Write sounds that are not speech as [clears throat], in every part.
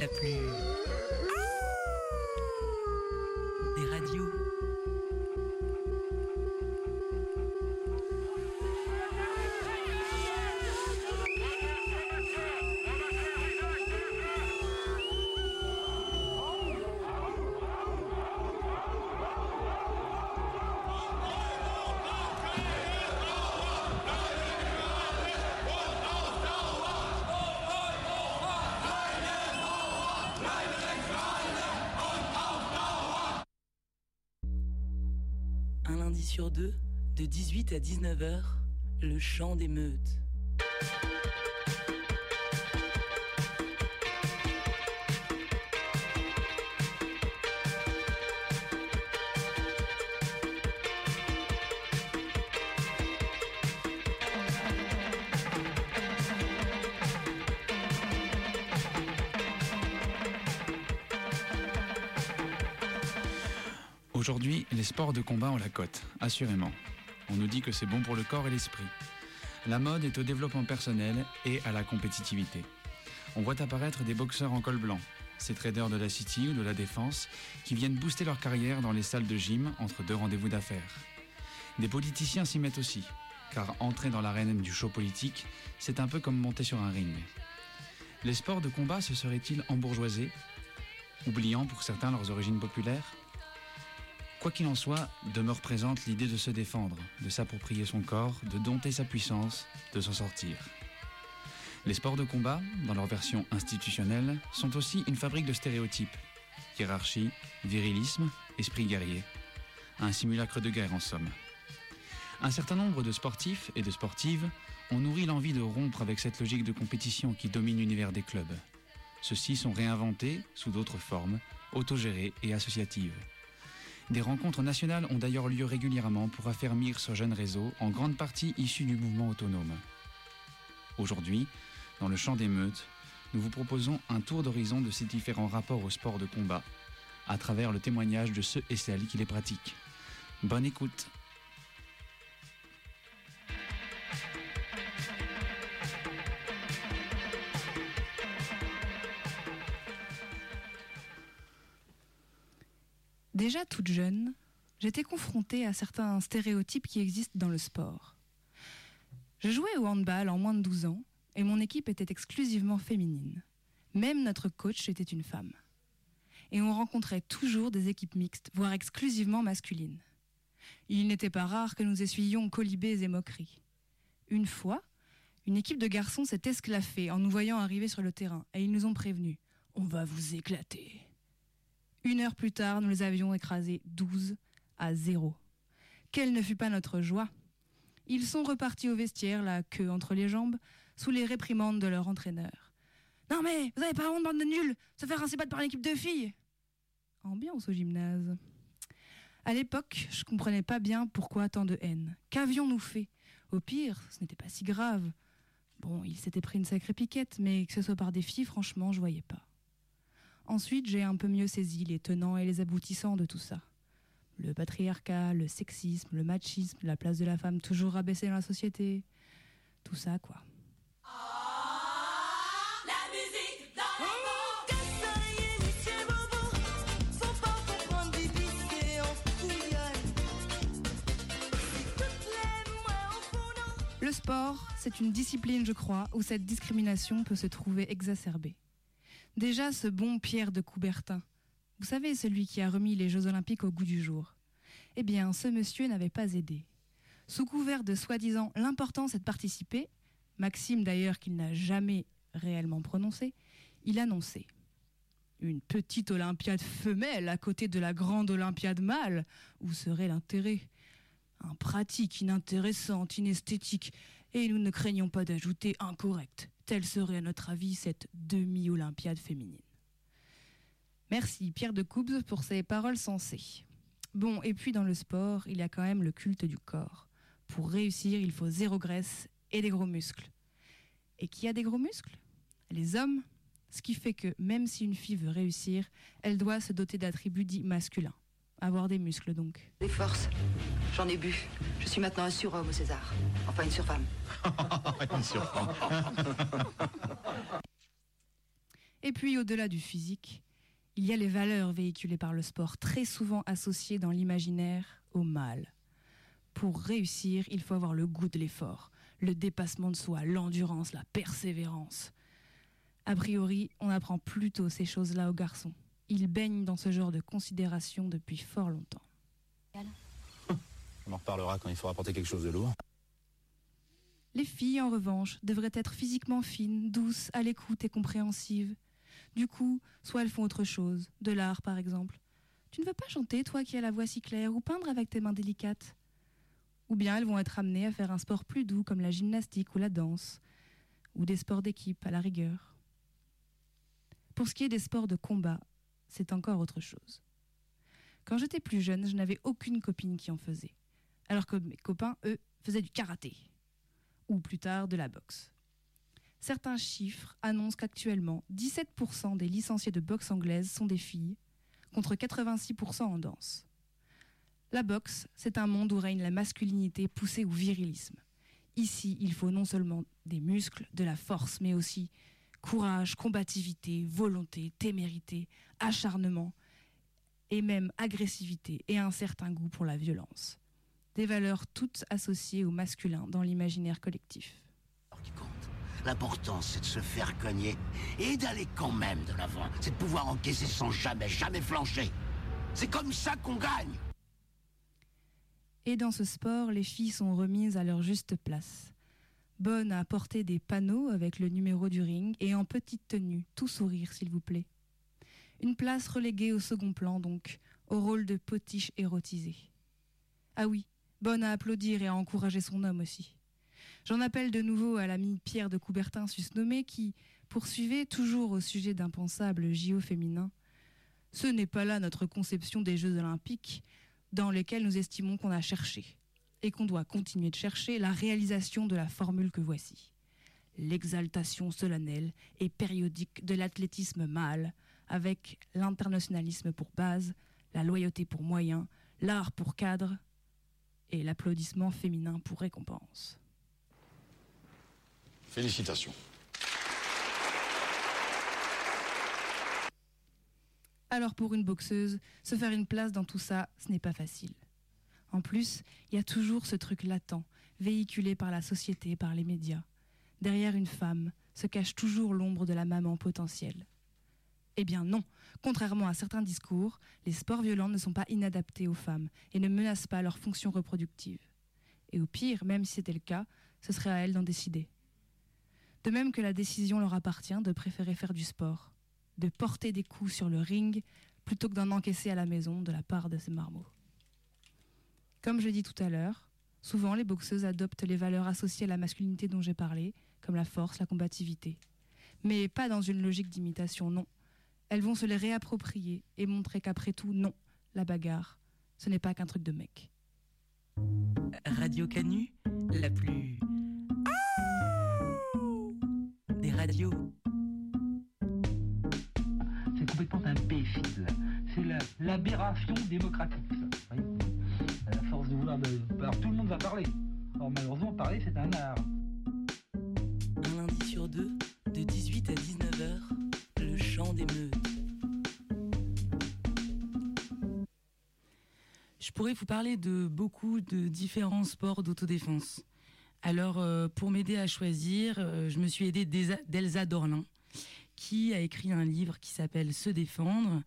la plus... de 18 à 19h, le chant des meutes. La cote, assurément. On nous dit que c'est bon pour le corps et l'esprit. La mode est au développement personnel et à la compétitivité. On voit apparaître des boxeurs en col blanc, ces traders de la City ou de la Défense, qui viennent booster leur carrière dans les salles de gym entre deux rendez-vous d'affaires. Des politiciens s'y mettent aussi, car entrer dans l'arène du show politique, c'est un peu comme monter sur un ring. Les sports de combat se seraient-ils embourgeoisés, oubliant pour certains leurs origines populaires? Quoi qu'il en soit, demeure présente l'idée de se défendre, de s'approprier son corps, de dompter sa puissance, de s'en sortir. Les sports de combat, dans leur version institutionnelle, sont aussi une fabrique de stéréotypes. Hiérarchie, virilisme, esprit guerrier. Un simulacre de guerre en somme. Un certain nombre de sportifs et de sportives ont nourri l'envie de rompre avec cette logique de compétition qui domine l'univers des clubs. Ceux-ci sont réinventés sous d'autres formes, autogérées et associatives. Des rencontres nationales ont d'ailleurs lieu régulièrement pour affermir ce jeune réseau, en grande partie issu du mouvement autonome. Aujourd'hui, dans le champ des meutes, nous vous proposons un tour d'horizon de ces différents rapports au sport de combat, à travers le témoignage de ceux et celles qui les pratiquent. Bonne écoute Déjà toute jeune, j'étais confrontée à certains stéréotypes qui existent dans le sport. Je jouais au handball en moins de 12 ans et mon équipe était exclusivement féminine. Même notre coach était une femme. Et on rencontrait toujours des équipes mixtes, voire exclusivement masculines. Il n'était pas rare que nous essuyions colibés et moqueries. Une fois, une équipe de garçons s'est esclaffée en nous voyant arriver sur le terrain et ils nous ont prévenus On va vous éclater. Une heure plus tard, nous les avions écrasés 12 à 0. Quelle ne fut pas notre joie Ils sont repartis au vestiaire, la queue entre les jambes, sous les réprimandes de leur entraîneur. Non mais, vous avez pas honte, bande de nuls Se faire ainsi battre par une équipe de filles Ambiance au gymnase. À l'époque, je comprenais pas bien pourquoi tant de haine. Qu'avions-nous fait? Au pire, ce n'était pas si grave. Bon, il s'était pris une sacrée piquette, mais que ce soit par des filles, franchement, je voyais pas. Ensuite, j'ai un peu mieux saisi les tenants et les aboutissants de tout ça. Le patriarcat, le sexisme, le machisme, la place de la femme toujours rabaissée dans la société. Tout ça, quoi. Mots. Le sport, c'est une discipline, je crois, où cette discrimination peut se trouver exacerbée. Déjà, ce bon Pierre de Coubertin, vous savez, celui qui a remis les Jeux Olympiques au goût du jour. Eh bien, ce monsieur n'avait pas aidé. Sous couvert de soi-disant l'importance est de participer, Maxime d'ailleurs qu'il n'a jamais réellement prononcé, il annonçait une petite Olympiade femelle à côté de la grande Olympiade mâle, où serait l'intérêt? Un pratique, inintéressante, inesthétique, et nous ne craignons pas d'ajouter incorrect. Telle serait à notre avis cette demi-Olympiade féminine. Merci Pierre de Coubs pour ces paroles sensées. Bon, et puis dans le sport, il y a quand même le culte du corps. Pour réussir, il faut zéro graisse et des gros muscles. Et qui a des gros muscles? Les hommes. Ce qui fait que même si une fille veut réussir, elle doit se doter d'attributs dits masculins. Avoir des muscles donc. Des forces. J'en ai bu. Je suis maintenant un surhomme au César. Enfin, [laughs] une surfemme. Et puis au-delà du physique, il y a les valeurs véhiculées par le sport, très souvent associées dans l'imaginaire au mal. Pour réussir, il faut avoir le goût de l'effort, le dépassement de soi, l'endurance, la persévérance. A priori, on apprend plutôt ces choses-là aux garçons. Ils baignent dans ce genre de considération depuis fort longtemps. On en reparlera quand il faudra porter quelque chose de lourd. Les filles, en revanche, devraient être physiquement fines, douces, à l'écoute et compréhensives. Du coup, soit elles font autre chose, de l'art par exemple. Tu ne veux pas chanter, toi qui as la voix si claire, ou peindre avec tes mains délicates? Ou bien elles vont être amenées à faire un sport plus doux comme la gymnastique ou la danse, ou des sports d'équipe à la rigueur. Pour ce qui est des sports de combat, c'est encore autre chose. Quand j'étais plus jeune, je n'avais aucune copine qui en faisait, alors que mes copains, eux, faisaient du karaté, ou plus tard de la boxe. Certains chiffres annoncent qu'actuellement, 17% des licenciés de boxe anglaise sont des filles, contre 86% en danse. La boxe, c'est un monde où règne la masculinité poussée au virilisme. Ici, il faut non seulement des muscles, de la force, mais aussi courage, combativité, volonté, témérité, acharnement, et même agressivité et un certain goût pour la violence. Des valeurs toutes associées au masculin dans l'imaginaire collectif. L'important, c'est de se faire cogner et d'aller quand même de l'avant. C'est de pouvoir encaisser sans jamais, jamais flancher. C'est comme ça qu'on gagne. Et dans ce sport, les filles sont remises à leur juste place. Bonnes à porter des panneaux avec le numéro du ring et en petite tenue, tout sourire s'il vous plaît. Une place reléguée au second plan donc, au rôle de potiche érotisée. Ah oui, bonne à applaudir et à encourager son homme aussi. J'en appelle de nouveau à l'ami Pierre de Coubertin susnommé qui poursuivait toujours au sujet d'impensable JO féminin. Ce n'est pas là notre conception des Jeux olympiques dans lesquels nous estimons qu'on a cherché et qu'on doit continuer de chercher la réalisation de la formule que voici. L'exaltation solennelle et périodique de l'athlétisme mâle avec l'internationalisme pour base, la loyauté pour moyen, l'art pour cadre et l'applaudissement féminin pour récompense. Félicitations. Alors pour une boxeuse, se faire une place dans tout ça, ce n'est pas facile. En plus, il y a toujours ce truc latent, véhiculé par la société, par les médias. Derrière une femme se cache toujours l'ombre de la maman potentielle. Eh bien non, contrairement à certains discours, les sports violents ne sont pas inadaptés aux femmes et ne menacent pas leur fonction reproductive. Et au pire, même si c'était le cas, ce serait à elles d'en décider. De même que la décision leur appartient de préférer faire du sport, de porter des coups sur le ring plutôt que d'en encaisser à la maison de la part de ces marmots. Comme je dit tout à l'heure, souvent les boxeuses adoptent les valeurs associées à la masculinité dont j'ai parlé, comme la force, la combativité. Mais pas dans une logique d'imitation, non. Elles vont se les réapproprier et montrer qu'après tout, non, la bagarre, ce n'est pas qu'un truc de mec. Radio Canu, la plus. des radios. C'est complètement imbécile. C'est la- l'aberration démocratique, ça. Vous voyez à la force de vouloir. de- Alors tout le monde va parler. Or malheureusement, parler, c'est un art. Un lundi sur deux, de 18 à 19h, Je pourrais vous parler de beaucoup de différents sports d'autodéfense. Alors, euh, pour m'aider à choisir, euh, je me suis aidée d'Elsa- d'Elsa Dorlin, qui a écrit un livre qui s'appelle Se défendre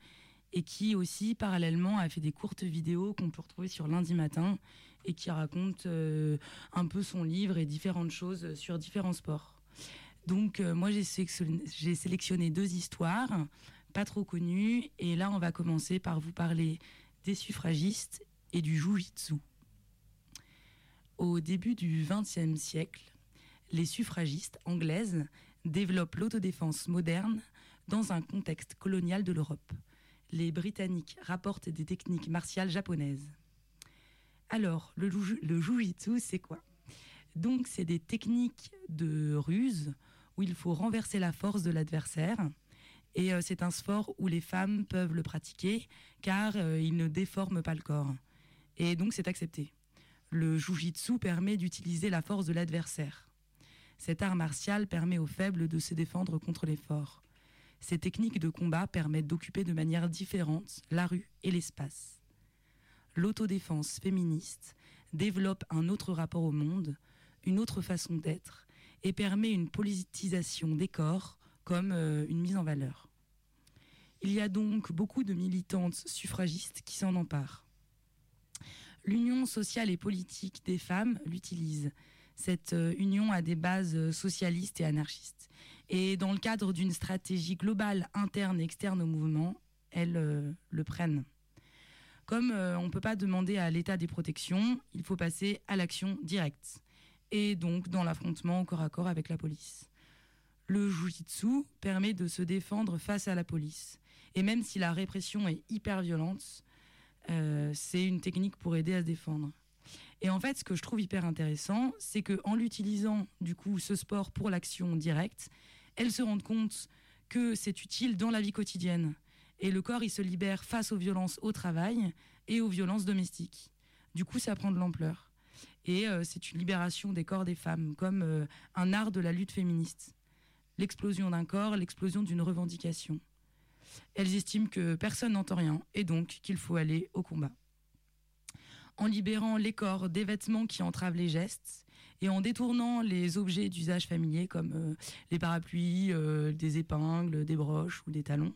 et qui aussi, parallèlement, a fait des courtes vidéos qu'on peut retrouver sur lundi matin et qui raconte euh, un peu son livre et différentes choses sur différents sports. Donc, euh, moi, j'ai sélectionné, deux histoires, pas trop connues, et là, on va commencer par vous parler des suffragistes et du jujitsu. Au début du XXe siècle, les suffragistes anglaises développent l'autodéfense moderne dans un contexte colonial de l'Europe. Les Britanniques rapportent des techniques martiales japonaises. Alors, le, le jujitsu, c'est quoi? Donc, c'est des techniques de ruse où il faut renverser la force de l'adversaire. Et euh, c'est un sport où les femmes peuvent le pratiquer car euh, il ne déforme pas le corps. Et donc, c'est accepté. Le jujitsu permet d'utiliser la force de l'adversaire. Cet art martial permet aux faibles de se défendre contre les forts. Ces techniques de combat permettent d'occuper de manière différente la rue et l'espace. L'autodéfense féministe développe un autre rapport au monde, une autre façon d'être, et permet une politisation des corps comme euh, une mise en valeur. Il y a donc beaucoup de militantes suffragistes qui s'en emparent. L'union sociale et politique des femmes l'utilise. Cette euh, union a des bases socialistes et anarchistes. Et dans le cadre d'une stratégie globale interne et externe au mouvement, elles euh, le prennent. Comme on ne peut pas demander à l'État des protections, il faut passer à l'action directe. Et donc dans l'affrontement corps à corps avec la police. Le jujitsu permet de se défendre face à la police. Et même si la répression est hyper violente, euh, c'est une technique pour aider à se défendre. Et en fait, ce que je trouve hyper intéressant, c'est que en l'utilisant du coup ce sport pour l'action directe, elles se rendent compte que c'est utile dans la vie quotidienne. Et le corps, il se libère face aux violences au travail et aux violences domestiques. Du coup, ça prend de l'ampleur. Et euh, c'est une libération des corps des femmes, comme euh, un art de la lutte féministe. L'explosion d'un corps, l'explosion d'une revendication. Elles estiment que personne n'entend rien et donc qu'il faut aller au combat. En libérant les corps des vêtements qui entravent les gestes et en détournant les objets d'usage familier comme euh, les parapluies, des épingles, des broches ou des talons,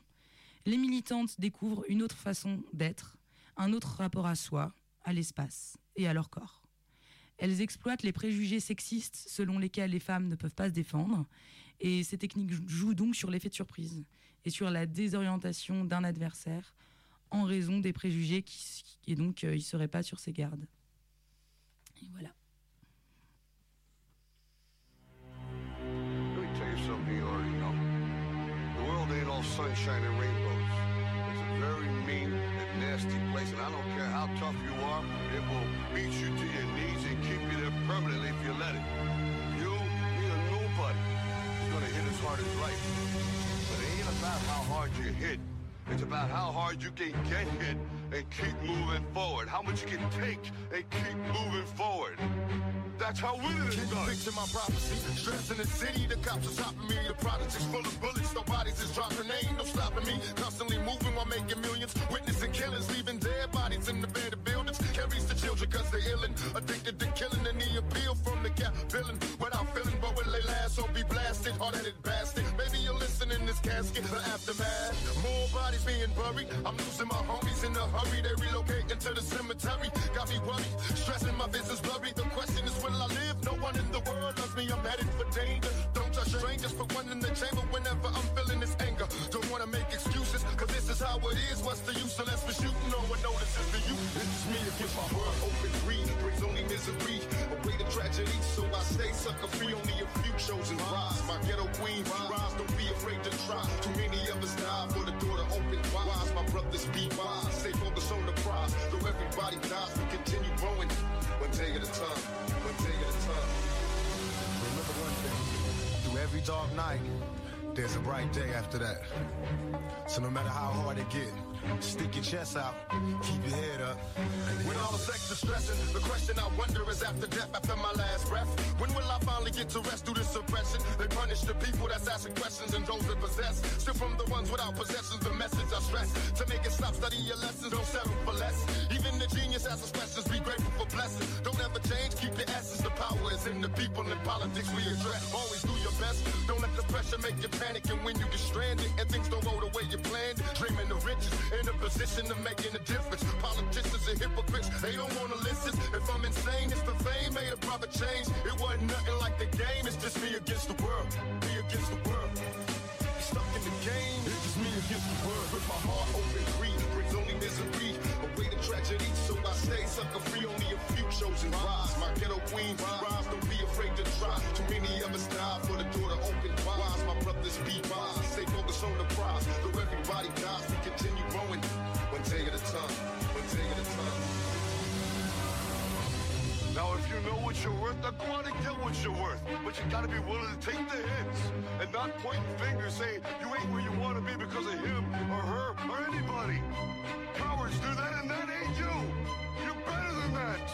les militantes découvrent une autre façon d'être, un autre rapport à soi, à l'espace et à leur corps. Elles exploitent les préjugés sexistes selon lesquels les femmes ne peuvent pas se défendre et ces techniques jouent donc sur l'effet de surprise et sur la désorientation d'un adversaire en raison des préjugés qui, et donc euh, il ne serait pas sur ses gardes. Et voilà. Let me tell you something you already know. The world ain't all sunshine and rainbows. It's a very mean and nasty place, and I don't care how tough you are, it will beat you to your knees keep you there permanently if you let it. You, me, or nobody is gonna hit as hard as life. But it ain't about how hard you hit. It's about how hard you can get hit and keep moving forward. How much you can take and keep moving forward. That's how winning is you done. picture my prophecy? Stress in the city, the cops are topping me. The projects is full of bullets, no bodies is dropping. Ain't no stopping me. Constantly moving while making millions. Witnessing killings, leaving dead bodies in the abandoned buildings. Carries the children cause they're illin'. Addicted to killing and the appeal from the cap villain. Without feeling, but will they last or be blasted? Hard-headed bastard. Maybe you're listening in this casket, the aftermath. More bodies being buried. I'm losing my homies in a hurry. They relocate into the cemetery. Got me worried, stressing my business blurry. The question is, will I live? No one in the world loves me. I'm headed for danger. Don't trust strangers. Put one in the chamber whenever I'm feeling this anger. Don't wanna make excuses, cause this is how it is. What's the use unless we're shooting? No one notices the you. This is me against my world. Open read misery. Away the tragedy, so I stay sucker free. Only a few chosen rise. My ghetto queen rise. Don't be afraid to try. Too many of us die for the door to open wise. My brothers be wise. Stay focused on the prize. Though everybody dies, we continue growing. One day at a time. One day at a time. Remember one thing. Through every dark night, there's a bright day after that. So no matter how hard it get, stick your chest out, keep your head up. When all the sex is stressing, the question I wonder is after death, after my last breath, when will I finally get to rest through this suppression? They punish the people that's asking questions and those that possess. Still from the ones without possessions, the message I stress. To make it stop, study your lessons, don't settle for less. Even the genius asks us questions, be grateful for blessings. Don't ever change, keep your essence. The power is in the people and politics we address. Always do your best, don't let the pressure make you panic. And when you get stranded and things don't go the way you planned, dreaming of riches, in a position of making a difference. Politicians are hypocrites, they don't wanna listen. If I'm insane, it's the fame made a proper change. It wasn't nothing like the game, it's just me against the world. Me against the world. Stuck in the game, it's just me against the world. With my heart open, misery. Away the so I stay sucker free. Only a few chosen rise. My ghetto queen rise, don't be afraid to try. Too many of us die for the door to open wise. My brothers be wise, stay focused on the prize. Though everybody dies, we continue growing. One day at a time, Now, if you know what you're worth, now go out and get what you're worth. But you gotta be willing to take the hits and not point fingers saying you ain't where you wanna be because of him or her or anybody. Cowards do that and that ain't you. You're better than that.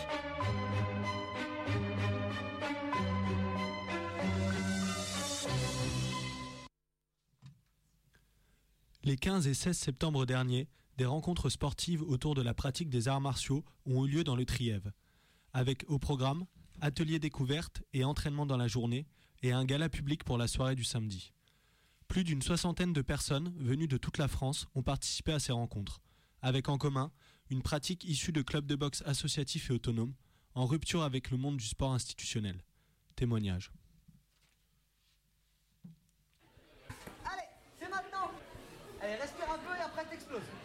Les 15 et 16 septembre dernier, des rencontres sportives autour de la pratique des arts martiaux ont eu lieu dans le Trièvre, avec au programme ateliers découvertes et entraînement dans la journée et un gala public pour la soirée du samedi. Plus d'une soixantaine de personnes venues de toute la France ont participé à ces rencontres, avec en commun une pratique issue de clubs de boxe associatifs et autonomes, en rupture avec le monde du sport institutionnel. Témoignage. Allez, c'est maintenant Allez, respire un peu et après t'exploses.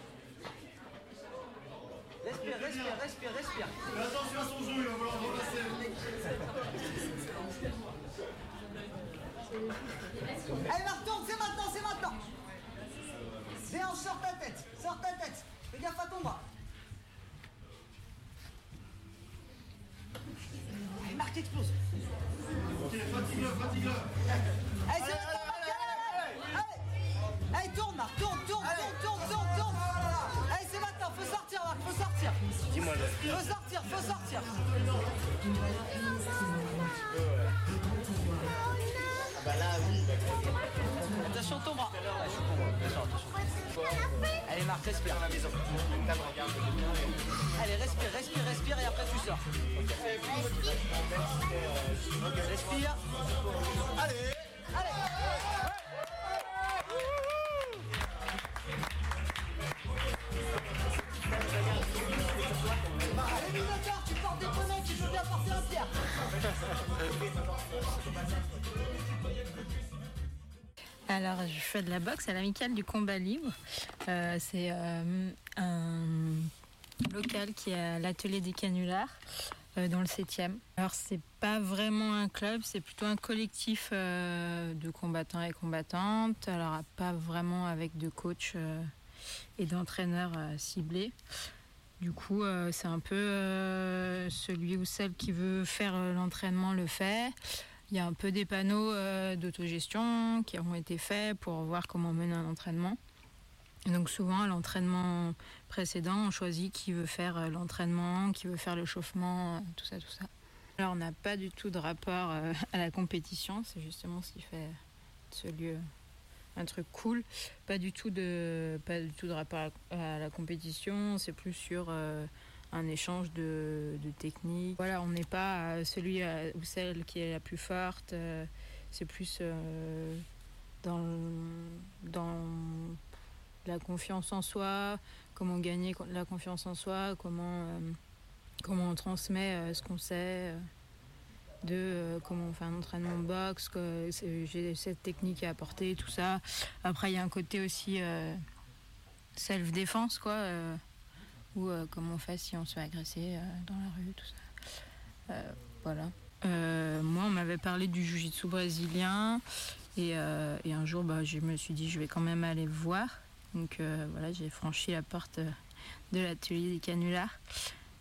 Respire, respire, respire, respire. attention à son genou, il va falloir repasser. Allez, va retourne, c'est maintenant, c'est maintenant Viens, sors ta tête, sors ta tête. Fais gaffe à ton bras. Allez, Marc, explose. Ok, fatigue-le, fatigue-le. Allez, respire, respire, respire et après tu sors. Respire. Allez Allez. Minotaur, tu portes des poneys, tu peux bien porter un pierre. Alors, je fais de la boxe à l'amicale du combat libre. Euh, c'est euh, un local qui est l'atelier des canulars euh, dans le 7e. Alors, c'est pas vraiment un club, c'est plutôt un collectif de combattants et combattantes. Alors, pas vraiment avec de coach et d'entraîneurs ciblés. Du coup, c'est un peu celui ou celle qui veut faire l'entraînement le fait. Il y a un peu des panneaux d'autogestion qui ont été faits pour voir comment mener un entraînement. Donc souvent, à l'entraînement précédent, on choisit qui veut faire euh, l'entraînement, qui veut faire le chauffement, euh, tout ça, tout ça. Alors on n'a pas du tout de rapport euh, à la compétition, c'est justement ce qui fait ce lieu un truc cool. Pas du tout de, pas du tout de rapport à, la compétition, c'est plus sur un échange de, de techniques. Voilà, on n'est pas celui ou celle qui est la plus forte, c'est plus dans, dans la confiance en soi, comment gagner la confiance en soi, comment, euh, comment on transmet euh, ce qu'on sait, euh, de comment on fait un entraînement de boxe, j'ai cette technique à apporter, tout ça. Après, il y a un côté aussi self-défense, quoi, ou comment on fait si on se fait agresser dans la rue, tout ça. Voilà. Moi, on m'avait parlé du jiu-jitsu brésilien. Et, et un jour, bah, je me suis dit, je vais quand même aller voir. Donc euh, voilà, j'ai franchi la porte euh, de l'atelier des canulars.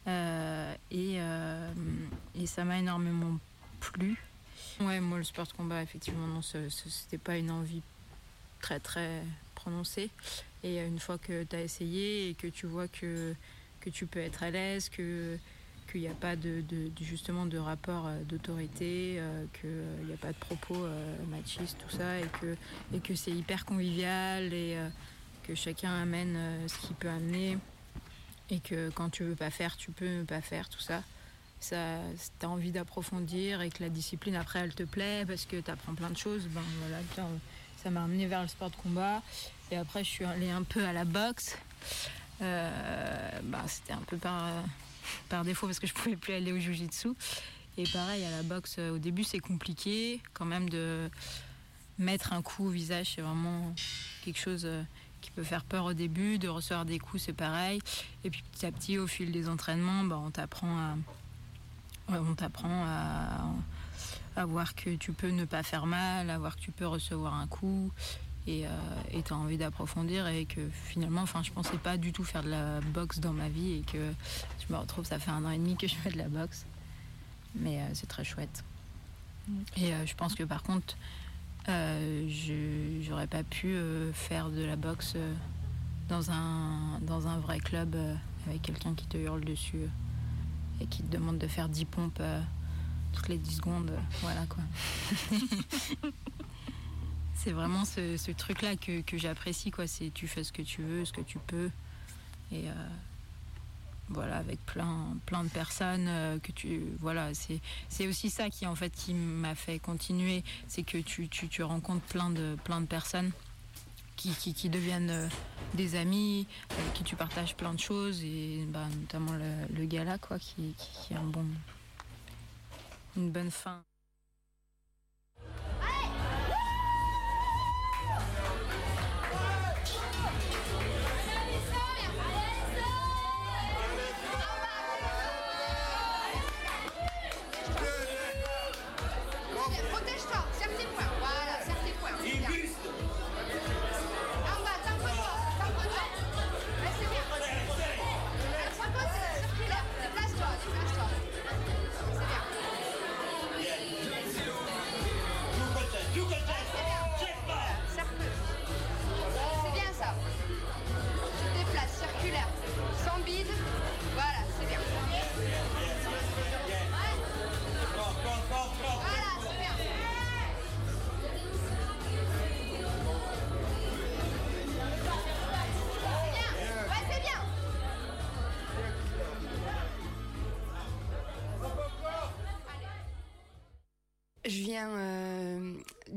Euh, et, et ça m'a énormément plu. Ouais, moi, le sport de combat, effectivement, non, c'était pas une envie très, très prononcée. Et une fois que tu as essayé et que tu vois que, que tu peux être à l'aise, que qu'il n'y a pas de, justement de rapport d'autorité, qu'il n'y a pas de propos machistes, tout ça, et que, et que c'est hyper convivial que chacun amène euh, ce qu'il peut amener et que quand tu veux pas faire, tu peux pas faire, tout ça. Ça, tu as envie d'approfondir et que la discipline après elle te plaît parce que tu apprends plein de choses, ben voilà, ça m'a amené vers le sport de combat. Et après, je suis allée un peu à la boxe. Euh, bah, C'était un peu par, par défaut parce que je pouvais plus aller au jujitsu. Et pareil, à la boxe, euh, au début, c'est compliqué quand même de mettre un coup au visage. C'est vraiment quelque chose faire peur au début. De recevoir des coups, c'est pareil. Et puis petit à petit, au fil des entraînements, bah, on t'apprend à, on t'apprend à, voir que tu peux ne pas faire mal, à voir que tu peux recevoir un coup. Et tu as envie d'approfondir et que finalement, enfin, je pensais pas du tout faire de la boxe dans ma vie et que je me retrouve, ça fait un an et demi que je fais de la boxe. Mais euh, c'est très chouette. Et euh, je pense que par contre, euh, je j'aurais pas pu euh, faire de la boxe euh, dans un, dans un vrai club euh, avec quelqu'un qui te hurle dessus euh, et qui te demande de faire 10 pompes euh, toutes les 10 secondes. euh, voilà quoi. [laughs] c'est vraiment ce, truc-là que, j'apprécie, quoi. C'est tu fais ce que tu veux, ce que tu peux. Et euh, voilà, avec plein, plein de personnes euh, que tu. Voilà, c'est, aussi ça qui, en fait, qui m'a fait continuer. C'est que tu, tu, tu rencontres plein de, plein de personnes qui, qui, deviennent euh, des amis, avec qui tu partages plein de choses, et bah, notamment le, le gala, quoi, qui, qui, bon, une bonne fin.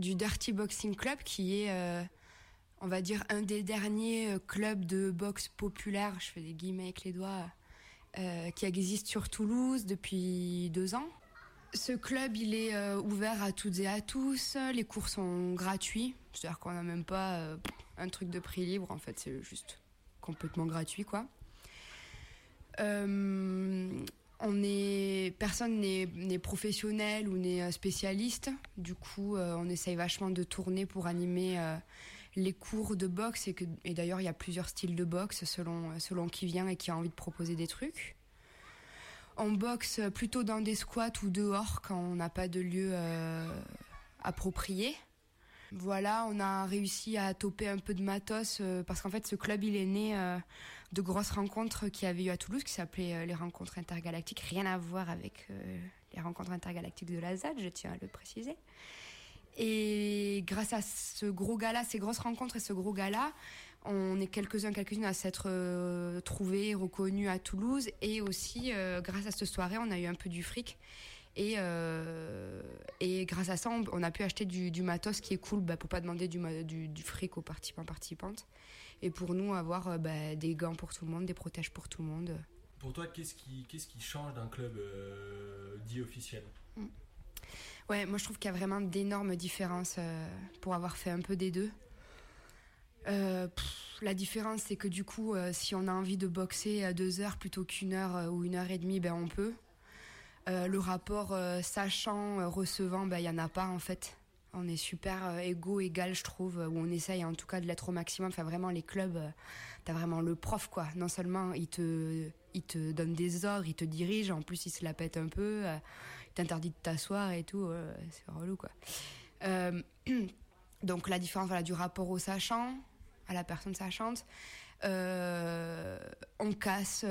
Du Dirty Boxing Club, qui est, euh, on va dire, un des derniers euh, clubs de boxe populaire, je fais des guillemets avec les doigts, euh, qui existe sur Toulouse depuis deux ans. Ce club, il est ouvert à toutes et à tous. Les cours sont gratuits, c'est-à-dire qu'on n'a même pas un truc de prix libre. En fait, c'est juste complètement gratuit, quoi. On est personne n'est professionnel ou n'est euh, spécialiste. Du coup, euh, on essaye vachement de tourner pour animer euh, les cours de boxe et que et d'ailleurs il y a plusieurs styles de boxe selon selon qui vient et qui a envie de proposer des trucs. On boxe plutôt dans des squats ou dehors quand on n'a pas de lieu approprié. Voilà, on a réussi à toper un peu de matos parce qu'en fait ce club il est né de grosses rencontres qu'il y avait eu à Toulouse qui s'appelaient euh, les rencontres intergalactiques, rien à voir avec euh, les rencontres intergalactiques de la ZAD, je tiens à le préciser. Et grâce à ce gros gala, ces grosses rencontres et ce gros gala, on est quelques-uns, quelques-unes à s'être euh, trouvés, reconnus à Toulouse. Et aussi, grâce à cette soirée, on a eu un peu du fric. Et, et grâce à ça, on, a pu acheter du, matos qui est cool bah, pour pas demander du, ma- du, du fric aux participants, participantes. Et pour nous, avoir euh, bah, des gants pour tout le monde, des protèges pour tout le monde. Pour toi, qu'est-ce qui, qu'est-ce qui change d'un club euh, dit officiel? Ouais, moi je trouve qu'il y a vraiment d'énormes différences euh, pour avoir fait un peu des deux. Euh, pff, la différence, c'est que du coup, euh, si on a envie de boxer à deux heures plutôt qu'une heure ou une heure et demie, ben on peut. Le rapport euh, sachant, euh, recevant, ben il y en a pas en fait. On est super euh, égaux, égal, je trouve, euh, ou on essaye en tout cas de l'être au maximum. Enfin, vraiment, les clubs, euh, t'as vraiment le prof, quoi. Non seulement il te, il te donne des ordres, il te dirige, en plus il se la pète un peu, il t'interdit de t'asseoir et tout, c'est relou, quoi. [clears throat] Donc la différence voilà, du rapport au sachant, à la personne sachante, on, casse,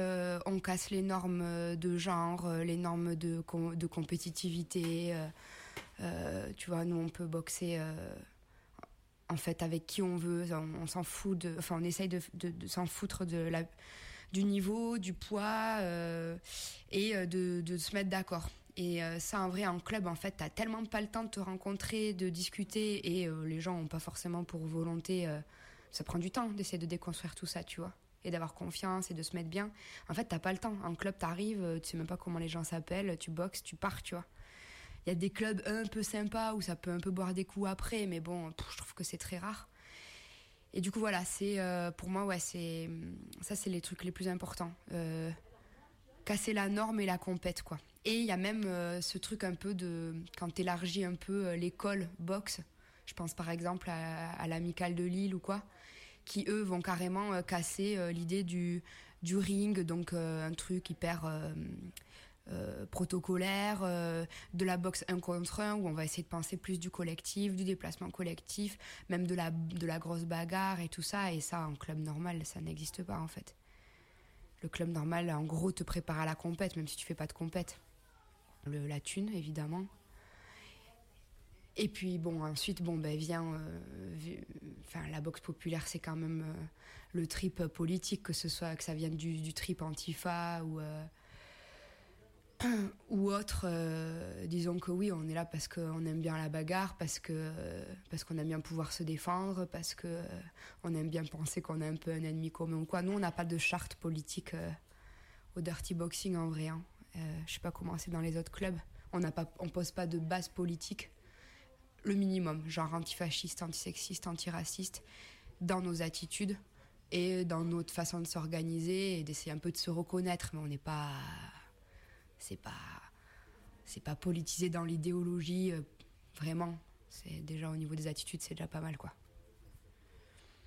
on casse les normes de genre, les normes de compétitivité. Euh, tu vois, nous on peut boxer euh, en fait avec qui on veut, on, s'en fout de, enfin on essaye de, s'en foutre de la, du niveau, du poids euh, et de, se mettre d'accord. Et ça, en vrai, en club, en fait, t'as tellement pas le temps de te rencontrer, de discuter, et les gens ont pas forcément pour volonté. ça prend du temps d'essayer de déconstruire tout ça, tu vois, et d'avoir confiance et de se mettre bien. En fait, t'as pas le temps. En club, t'arrives, tu sais même pas comment les gens s'appellent, tu boxes, tu pars, tu vois. Il y a des clubs un peu sympas où ça peut un peu boire des coups après, mais bon, je trouve que c'est très rare. Et du coup, voilà, c'est euh, pour moi, ouais, c'est ça, c'est les trucs les plus importants. Euh, casser la norme et la compète, quoi. Et il y a même euh, ce truc un peu de quand t'élargis un peu l'école boxe. Je pense par exemple à, à l'amicale de Lille ou quoi, qui eux vont carrément casser l'idée du du ring, donc un truc hyper euh, protocolaire, euh, de la boxe un contre un, où on va essayer de penser plus du collectif, du déplacement collectif, même de la, de la grosse bagarre et tout ça. Et ça, en club normal, ça n'existe pas en fait. Le club normal, en gros, te prépare à la compète, même si tu fais pas de compète. Le, la thune, évidemment. Et puis bon, ensuite, bon, ben vient, euh, enfin, la boxe populaire, c'est quand même le trip politique, que ce soit que ça vienne du, du trip antifa ou ou autre. euh, disons que oui, on est là parce qu'on aime bien la bagarre, parce que parce qu'on aime bien pouvoir se défendre, parce que euh, on aime bien penser qu'on a un peu un ennemi commun quoi. Nous, on n'a pas de charte politique euh, au dirty boxing en vrai. hein. Je sais pas comment c'est dans les autres clubs. On n'a pas, on pose pas de base politique. Le minimum, genre antifasciste, antisexiste, antiraciste, dans nos attitudes et dans notre façon de s'organiser et d'essayer un peu de se reconnaître. Mais on n'est pas, c'est pas, c'est pas politisé dans l'idéologie euh, vraiment. C'est déjà au niveau des attitudes, c'est déjà pas mal quoi.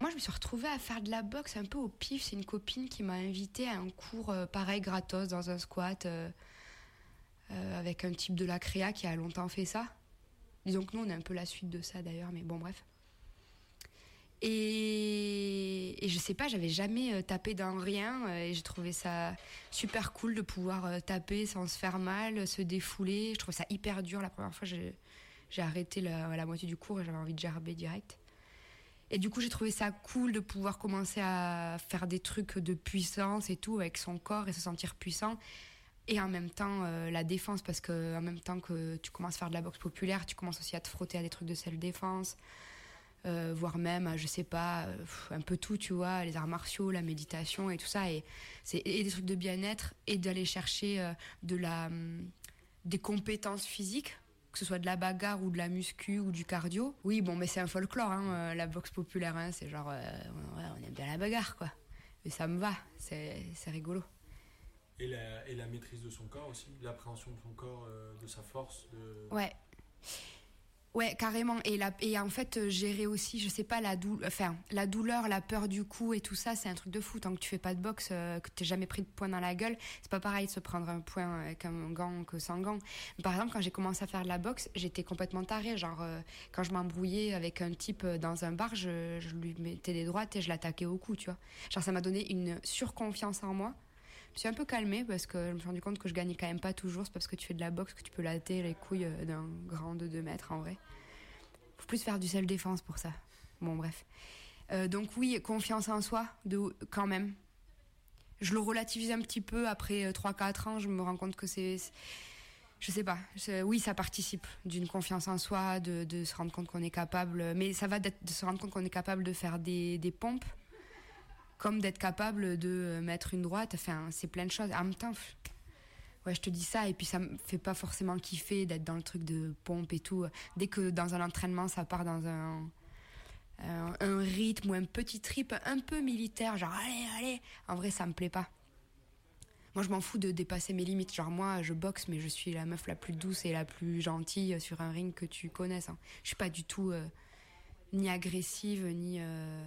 Moi, je me suis retrouvée à faire de la boxe un peu au pif. C'est une copine qui m'a invitée à un cours euh, pareil, gratos, dans un squat, euh, avec un type de la créa qui a longtemps fait ça. Disons que nous, on est un peu la suite de ça d'ailleurs, mais bon, bref. Et, et je sais pas, j'avais jamais euh, tapé dans rien euh, et j'ai trouvé ça super cool de pouvoir euh, taper sans se faire mal, se défouler. Je trouve ça hyper dur. La première fois, j'ai arrêté la, moitié du cours et j'avais envie de gerber direct. Et du coup, j'ai trouvé ça cool de pouvoir commencer à faire des trucs de puissance et tout avec son corps et se sentir puissant. Et en même temps, la défense, parce que en même temps que tu commences à faire de la boxe populaire, tu commences aussi à te frotter à des trucs de self-défense, euh, voire même, je sais pas, euh, un peu tout, tu vois, les arts martiaux, la méditation et tout ça. Et, et des trucs de bien-être et d'aller chercher euh, de la, hum, des compétences physiques que ce soit de la bagarre ou de la muscu ou du cardio. Oui, bon, mais c'est un folklore, hein, euh, la boxe populaire, hein, c'est genre, euh, ouais, on aime bien la bagarre, quoi. Mais ça me va, c'est, c'est rigolo. Et la, et la maîtrise de son corps aussi, l'appréhension de son corps, euh, de sa force. De... Ouais. Ouais, carrément. Et, en fait, euh, gérer aussi, je sais pas, la, dou enfin, la douleur, la peur du coup et tout ça, c'est un truc de fou. Tant que tu fais pas de boxe, euh, que t'es jamais pris de poing dans la gueule, c'est pas pareil de se prendre un poing avec un gant que sans gant. Par exemple, quand j'ai commencé à faire de la boxe, j'étais complètement tarée. Genre, euh, quand je m'embrouillais avec un type euh, dans un bar, je, je lui mettais des droites et je l'attaquais au cou, tu vois. Genre, ça m'a donné une surconfiance en moi. Je me suis un peu calmée parce que je me suis rendu compte que je gagnais quand même pas toujours. C'est parce que tu fais de la boxe que tu peux latter les couilles euh, d'un grand de 2 mètres en vrai. Faut plus faire du self-défense pour ça. Bon, bref. Euh, donc, oui, confiance en soi, quand même. Je le relativise un petit peu après 3-4 ans. Je me rends compte que c'est. Je sais pas. Oui, ça participe d'une confiance en soi, de, se rendre compte qu'on est capable. Mais ça va de se rendre compte qu'on est capable de faire des pompes comme d'être capable de euh, mettre une droite. Enfin, c'est plein de choses. En même temps, ouais, je te dis ça, et puis ça me fait pas forcément kiffer d'être dans le truc de pompe et tout. Dès que dans un entraînement, ça part dans un, un, un rythme ou un petit trip un peu militaire, genre allez, allez, en vrai, ça me plaît pas. Moi, je m'en fous de dépasser mes limites. Genre, moi, je boxe, mais je suis la meuf la plus douce et la plus gentille sur un ring que tu connaisses. hein. Je suis pas du tout euh, ni agressive, ni, euh,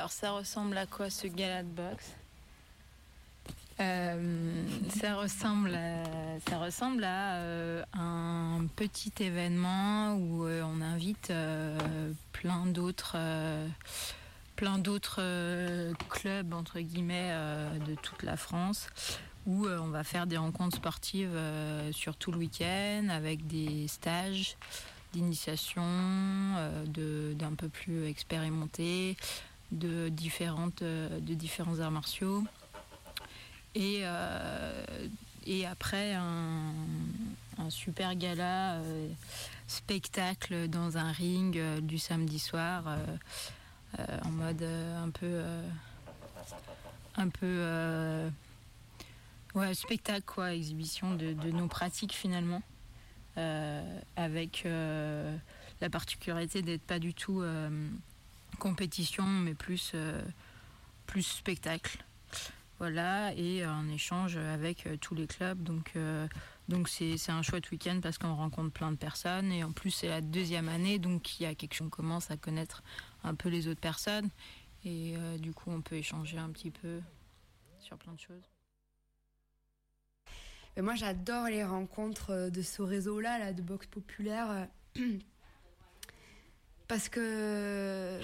Alors, ça ressemble à quoi ce gala de boxe Euh, ça ressemble à, ça ressemble à euh, un petit événement où euh, on invite plein d'autres plein d'autres clubs entre guillemets de toute la France où on va faire des rencontres sportives sur tout le week-end avec des stages d'initiation d'un peu plus expérimentés de différentes euh, de différents arts martiaux. Et, euh, et après un, super gala euh, spectacle dans un ring du samedi soir en mode un peu un peu ouais spectacle quoi exhibition de, de nos pratiques finalement. Avec la particularité d'être pas du tout compétition, mais plus, euh, plus spectacle. Voilà, et un échange avec euh, tous les clubs. Donc, euh, donc c'est c'est un chouette week-end parce qu'on rencontre plein de personnes. Et en plus, c'est la deuxième année, donc il y a quelque chose, on commence à connaître un peu les autres personnes. Et du coup, on peut échanger un petit peu sur plein de choses. Mais moi, j'adore les rencontres de ce réseau-là, là, de boxe populaire. Parce que.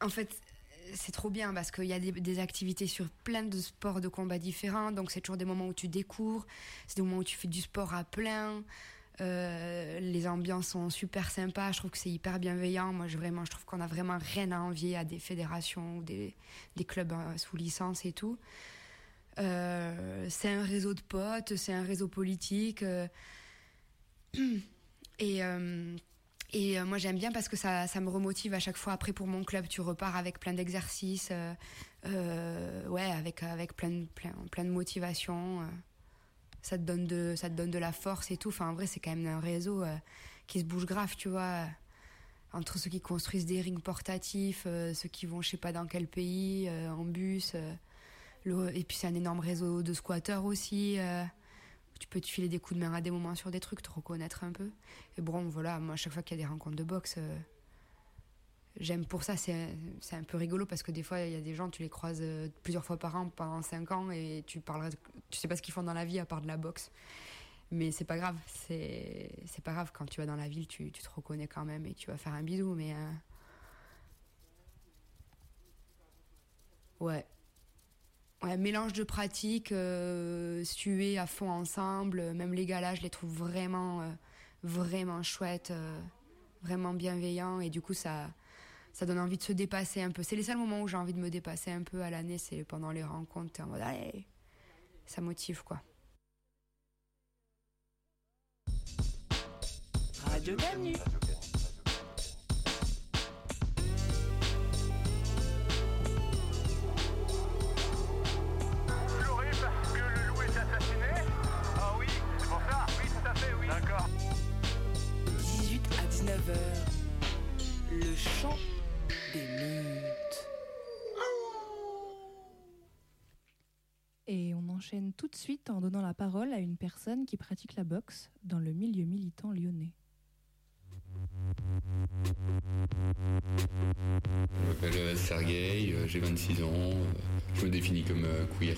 En fait, c'est trop bien parce qu'il y a des, activités sur plein de sports de combat différents. Donc, c'est toujours des moments où tu découvres. C'est des moments où tu fais du sport à plein. Euh, les ambiances sont super sympas. Je trouve que c'est hyper bienveillant. Moi, je, vraiment, je trouve qu'on a vraiment rien à envier à des fédérations ou des, clubs euh, sous licence et tout. Euh, c'est un réseau de potes, c'est un réseau politique. euh, [clears throat] et et euh, moi j'aime bien parce que ça, ça me remotive à chaque fois. Après pour mon club, tu repars avec plein d'exercices, euh, euh, ouais, avec, avec plein, de- plein, plein de motivation. ça, te donne de, ça te donne de la force et tout. Enfin, en vrai, c'est quand même un réseau qui se bouge grave, tu vois. Entre ceux qui construisent des rings portatifs, ceux qui vont je sais pas dans quel pays, en bus. et puis c'est un énorme réseau de squatteurs aussi. Tu peux te filer des coups de main à des moments sur des trucs, te reconnaître un peu. Et bon, voilà, moi, à chaque fois qu'il y a des rencontres de boxe, euh, j'aime pour ça. C'est un peu rigolo parce que des fois, il y a des gens, tu les croises euh, plusieurs fois par an pendant 5 ans et tu parleras, tu sais pas ce qu'ils font dans la vie à part de la boxe. Mais c'est pas grave, c'est pas grave. Quand tu vas dans la ville, tu, tu te reconnais quand même et tu vas faire un bisou. Mais euh, ouais. Ouais, mélange de pratiques, euh, suer à fond ensemble. euh, Même les gars là, je les trouve vraiment, euh, vraiment chouettes, euh, vraiment bienveillants. Et du coup, ça, ça donne envie de se dépasser un peu. C'est les seuls moments où j'ai envie de me dépasser un peu à l'année, c'est pendant les rencontres. En mode, ça motive quoi. Radio. À 19h. Le chant des meutes. Et on enchaîne tout de suite en donnant la parole à une personne qui pratique la boxe dans le milieu militant lyonnais. Je m'appelle euh, Sergueï, euh, j'ai 26 ans, euh, je me définis comme queer.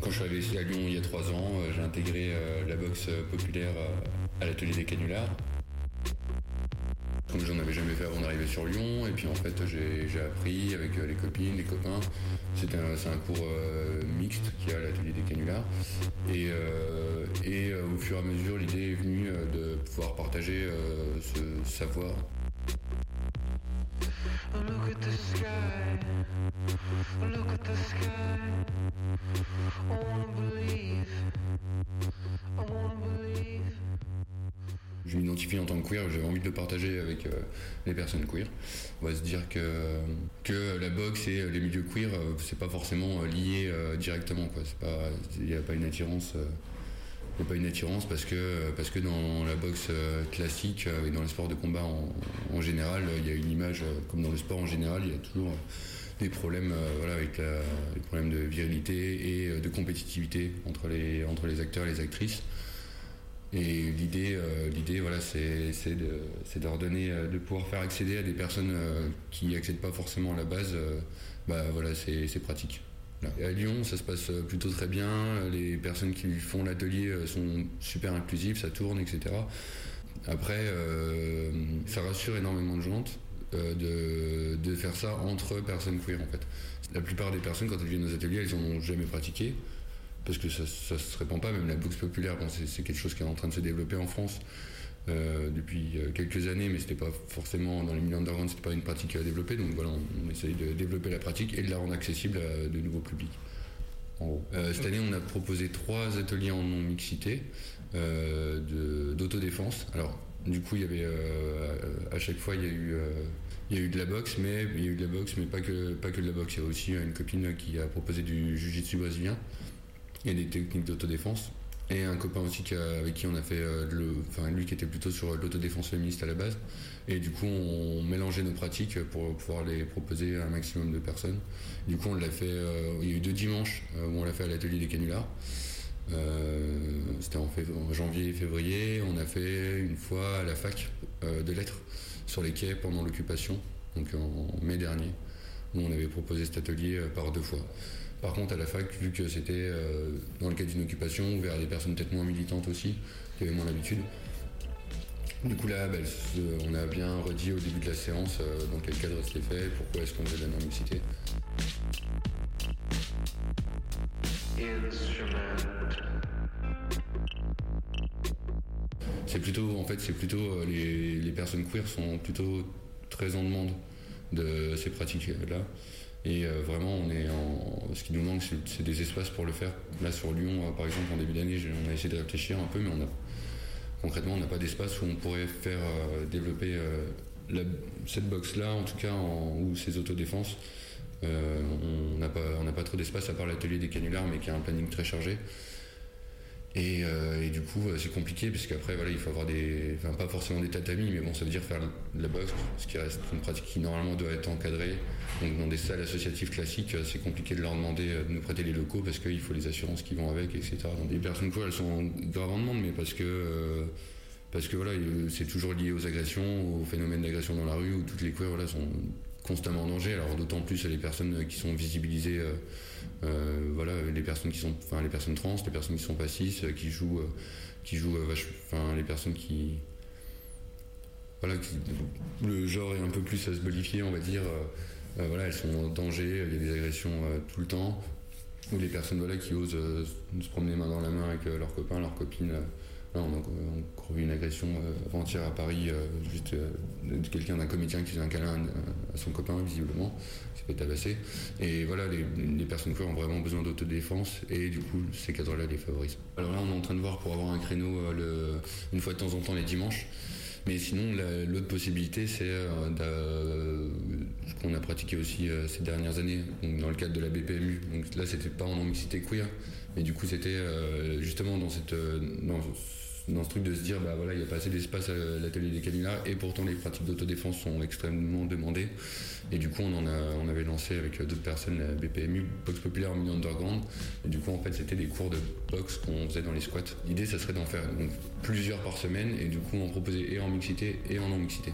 Quand je suis arrivé ici à Lyon il y a 3 ans, j'ai intégré la boxe populaire à l'atelier des canulars. Comme j'en avais jamais fait avant d'arriver sur Lyon, et puis en fait j'ai appris avec euh, les copines, les copains. C'est un, cours euh, mixte qui à l'atelier des canulars. Et, euh, au fur et à mesure, l'idée est venue de pouvoir partager ce savoir Look at the sky. Look at the sky. I believe. I believe. Je m'identifie en tant que queer, j'avais envie de le partager avec euh, les personnes queer. On va se dire que, que la boxe et les milieux queer, euh, c'est pas forcément euh, lié directement. Il n'y a pas une attirance. pas une attirance parce que, parce que dans la boxe classique et dans les sports de combat en, général, il y a une image, comme dans le sport en général, il y a toujours des problèmes voilà, avec les problèmes de virilité et de compétitivité entre les, entre les acteurs et les actrices. Et l'idée, euh, l'idée, voilà, c'est, c'est de, euh, de pouvoir faire accéder à des personnes euh, qui accèdent pas forcément à la base. bah voilà, c'est, c'est pratique. À Lyon, ça se passe plutôt très bien. Les personnes qui font l'atelier sont super inclusives, ça tourne, etc. Après, ça rassure énormément de gens de, de faire ça entre personnes queer en fait. La plupart des personnes, quand elles viennent aux ateliers, elles en ont jamais pratiqué parce que ça, ça se répand pas. Même la boxe populaire, c'est, quelque chose qui est en train de se développer en France euh, depuis euh, quelques années, mais c'était pas forcément dans les milieux underground, c'était pas une pratique à développer. Donc voilà, on, essaye de développer la pratique et de la rendre accessible à de nouveaux publics. Euh, cette année, on a proposé trois ateliers en non-mixité euh, de- d'autodéfense. Alors, du coup, il y avait à chaque fois, il y a eu, il y a eu de la boxe, mais il y a eu de la boxe, mais pas que pas que de la boxe. Il y a aussi une copine qui a proposé du jiu-jitsu brésilien et des techniques d'autodéfense. Et un copain aussi qui avec qui on a fait, euh, le, enfin lui qui était plutôt sur l'autodéfense féministe à la base. Et du coup, on mélangeait nos pratiques pour pouvoir les proposer à un maximum de personnes. Du coup, on l'a fait, euh, il y a eu deux dimanches euh, où on l'a fait à l'atelier des canulars. C'était en, en janvier février. On a fait une fois à la fac de lettres sur les quais pendant l'occupation, donc en mai dernier, où on avait proposé cet atelier par deux fois. Par contre, à la fac, vu que c'était euh, dans le cadre d'une occupation, ouvert à des personnes peut-être moins militantes aussi, qui avaient moins l'habitude, du coup là, bah, on a bien redit au début de la séance euh, dans quel cadre c'était fait, pourquoi est-ce qu'on faisait de la non-mixité. C'est plutôt, en fait, c'est plutôt euh, les personnes queer sont plutôt très en demande de ces pratiques-là. Et euh, vraiment, on est en, ce qui nous manque, c'est, des espaces pour le faire. Là, sur Lyon, euh, par exemple, en début d'année, on a essayé de réfléchir un peu, mais on a, concrètement, on n'a pas d'espace où on pourrait faire euh, développer cette box-là, en tout cas, ou ces autodéfenses. On n'a pas, on n'a pas trop d'espace à part l'atelier des canulars, mais qui a un planning très chargé. Et, euh, et du coup, c'est compliqué parce qu'après, voilà, il faut avoir des. Enfin, pas forcément des tatamis, mais bon, ça veut dire faire de la boxe, ce qui reste une pratique qui normalement doit être encadrée. Donc, dans des salles associatives classiques, euh, c'est compliqué de leur demander euh, de nous prêter les locaux parce qu'il faut les assurances qui vont avec, etc. Donc, les personnes queer, elles sont grave en demande, mais parce que. parce que voilà, c'est toujours lié aux agressions, aux phénomènes d'agression dans la rue, où toutes les queers voilà, sont constamment en danger. Alors d'autant plus les personnes qui sont visibilisées, euh, voilà, les personnes qui sont, les personnes trans, les personnes qui sont pas euh, qui jouent, euh, qui jouent, enfin les personnes qui, voilà, le genre est un peu plus à se bolifier, on va dire. voilà, elles sont en danger, il y a des agressions tout le temps. Ou les personnes voilà, qui osent se promener main dans la main avec leurs copains, leurs copines. Là, on a encore vu une agression euh, avant-hier à Paris, euh, juste euh, de quelqu'un d'un comédien qui faisait un câlin à, son copain, visiblement, qui s'est fait tabasser. Et voilà, les, personnes queer ont vraiment besoin d'autodéfense et du coup, ces cadres-là les favorisent. Alors là, on est en train de voir pour avoir un créneau une fois de temps en temps les dimanches. Mais sinon, la- l'autre possibilité, c'est ce qu'on a pratiqué aussi ces dernières années, dans le cadre de la BPMU. Donc là, c'était pas en non-mixité queer, mais du coup, c'était euh, justement dans, cette, euh, dans ce truc de se dire, bah voilà, il n'y a pas assez d'espace à l'atelier des canulars, et pourtant les pratiques d'autodéfense sont extrêmement demandées. Et du coup, on, en on avait lancé avec d'autres personnes la BPMU, Boxe Populaire en milieu underground. Et du coup, en fait, c'était des cours de boxe qu'on faisait dans les squats. L'idée, ça serait d'en faire plusieurs par semaine et du coup, en proposer et en mixité et en non-mixité.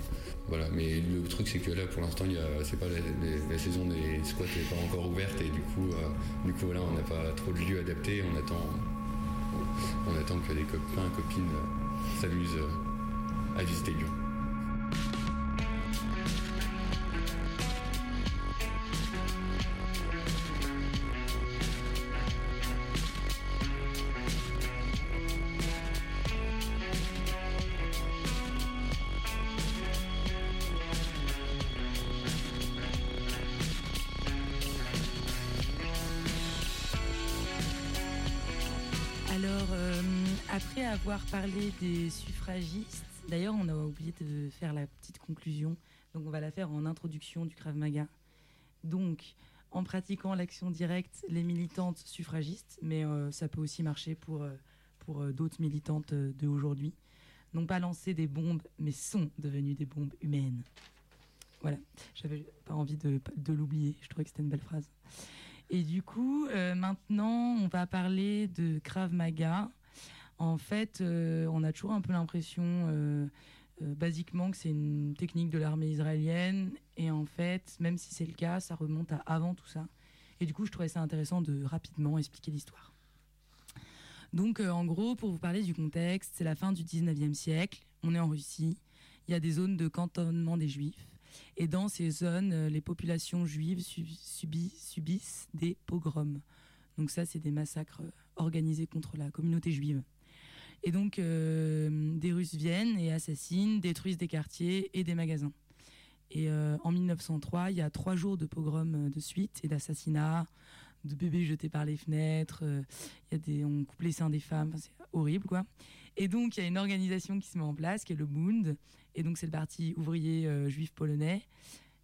Voilà, mais le truc, c'est que là, pour l'instant, il c'est pas la saison des squats n'est pas encore ouverte et du coup, euh, du coup voilà, on n'a pas trop de lieux adaptés. On attend, on attend que des copains, copines euh, s'amusent euh, à visiter Lyon. Parlé des suffragistes, d'ailleurs, on a oublié de faire la petite conclusion, donc on va la faire en introduction du Krav Maga. Donc, en pratiquant l'action directe, les militantes suffragistes, mais euh, ça peut aussi marcher pour, euh, pour euh, d'autres militantes euh, de aujourd'hui, n'ont pas lancé des bombes, mais sont devenues des bombes humaines. Voilà, j'avais pas envie de, de l'oublier, je trouvais que c'était une belle phrase. Et du coup, maintenant, on va parler de Krav Maga. En fait, euh, on a toujours un peu l'impression, euh, euh, basiquement, que c'est une technique de l'armée israélienne. Et en fait, même si c'est le cas, ça remonte à avant tout ça. Et du coup, je trouvais ça intéressant de rapidement expliquer l'histoire. Donc, en gros, pour vous parler du contexte, c'est la fin du 19e siècle. On est en Russie. Il y a des zones de cantonnement des Juifs. Et dans ces zones, les populations juives su- subi- subissent des pogroms. Donc ça, c'est des massacres organisés contre la communauté juive. Et donc, euh, des Russes viennent et assassinent, détruisent des quartiers et des magasins. Et euh, en 1903, il y a trois jours de pogroms euh, de suite et d'assassinats, de bébés jetés par les fenêtres. y a des, on coupe les seins des femmes. C'est horrible, quoi. Et donc, il y a une organisation qui se met en place, qui est le Bund. Et donc, c'est le parti ouvrier juif polonais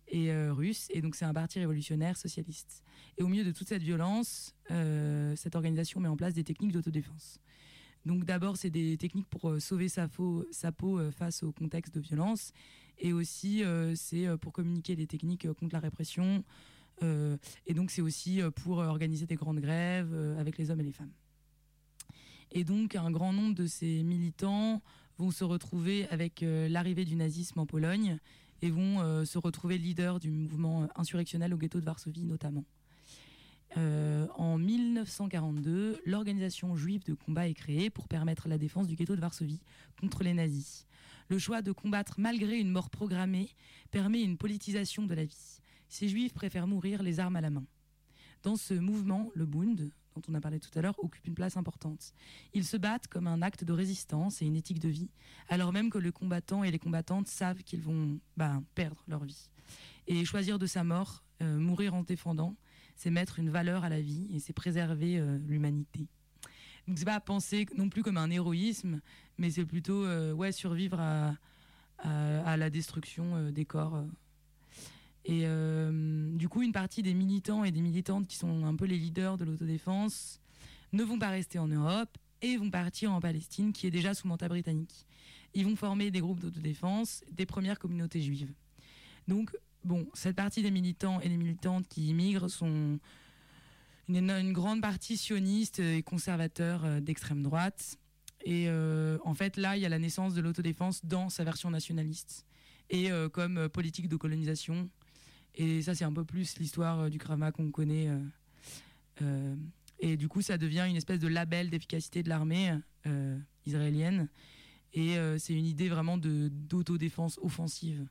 et russe. Et donc, c'est un parti révolutionnaire socialiste. Et au milieu de toute cette violence, cette organisation met en place des techniques d'autodéfense. Donc d'abord, c'est des techniques pour euh, sauver sa, peau euh, face au contexte de violence. Et aussi, euh, c'est pour communiquer des techniques contre la répression. Et donc, c'est aussi pour organiser des grandes grèves avec les hommes et les femmes. Et donc, un grand nombre de ces militants vont se retrouver avec l'arrivée du nazisme en Pologne et vont se retrouver leaders du mouvement insurrectionnel au ghetto de Varsovie notamment. Euh, en 1942, l'organisation juive de combat est créée pour permettre la défense du ghetto de Varsovie contre les nazis. Le choix de combattre malgré une mort programmée permet une politisation de la vie. Ces juifs préfèrent mourir les armes à la main. Dans ce mouvement, le Bund, dont on a parlé tout à l'heure, occupe une place importante. Ils se battent comme un acte de résistance et une éthique de vie, alors même que le combattant et les combattantes savent qu'ils vont bah, perdre leur vie. Et choisir de sa mort, euh, mourir en défendant, c'est mettre une valeur à la vie et c'est préserver euh, l'humanité. Donc c'est pas penser non plus comme un héroïsme, mais c'est plutôt euh, ouais survivre à, la destruction euh, des corps. Et du coup, une partie des militants et des militantes qui sont un peu les leaders de l'autodéfense ne vont pas rester en Europe et vont partir en Palestine, qui est déjà sous mandat britannique. Ils vont former des groupes d'autodéfense, des premières communautés juives. Donc, bon, cette partie des militants et des militantes qui immigrent sont une, grande partie sioniste et conservateur euh, d'extrême droite. Et euh, en fait, là, il y a la naissance de l'autodéfense dans sa version nationaliste et euh, comme politique de colonisation. Et ça, c'est un peu plus l'histoire du Krav Maga qu'on connaît. et du coup, ça devient une espèce de label d'efficacité de l'armée israélienne. Et c'est une idée vraiment d'autodéfense offensive,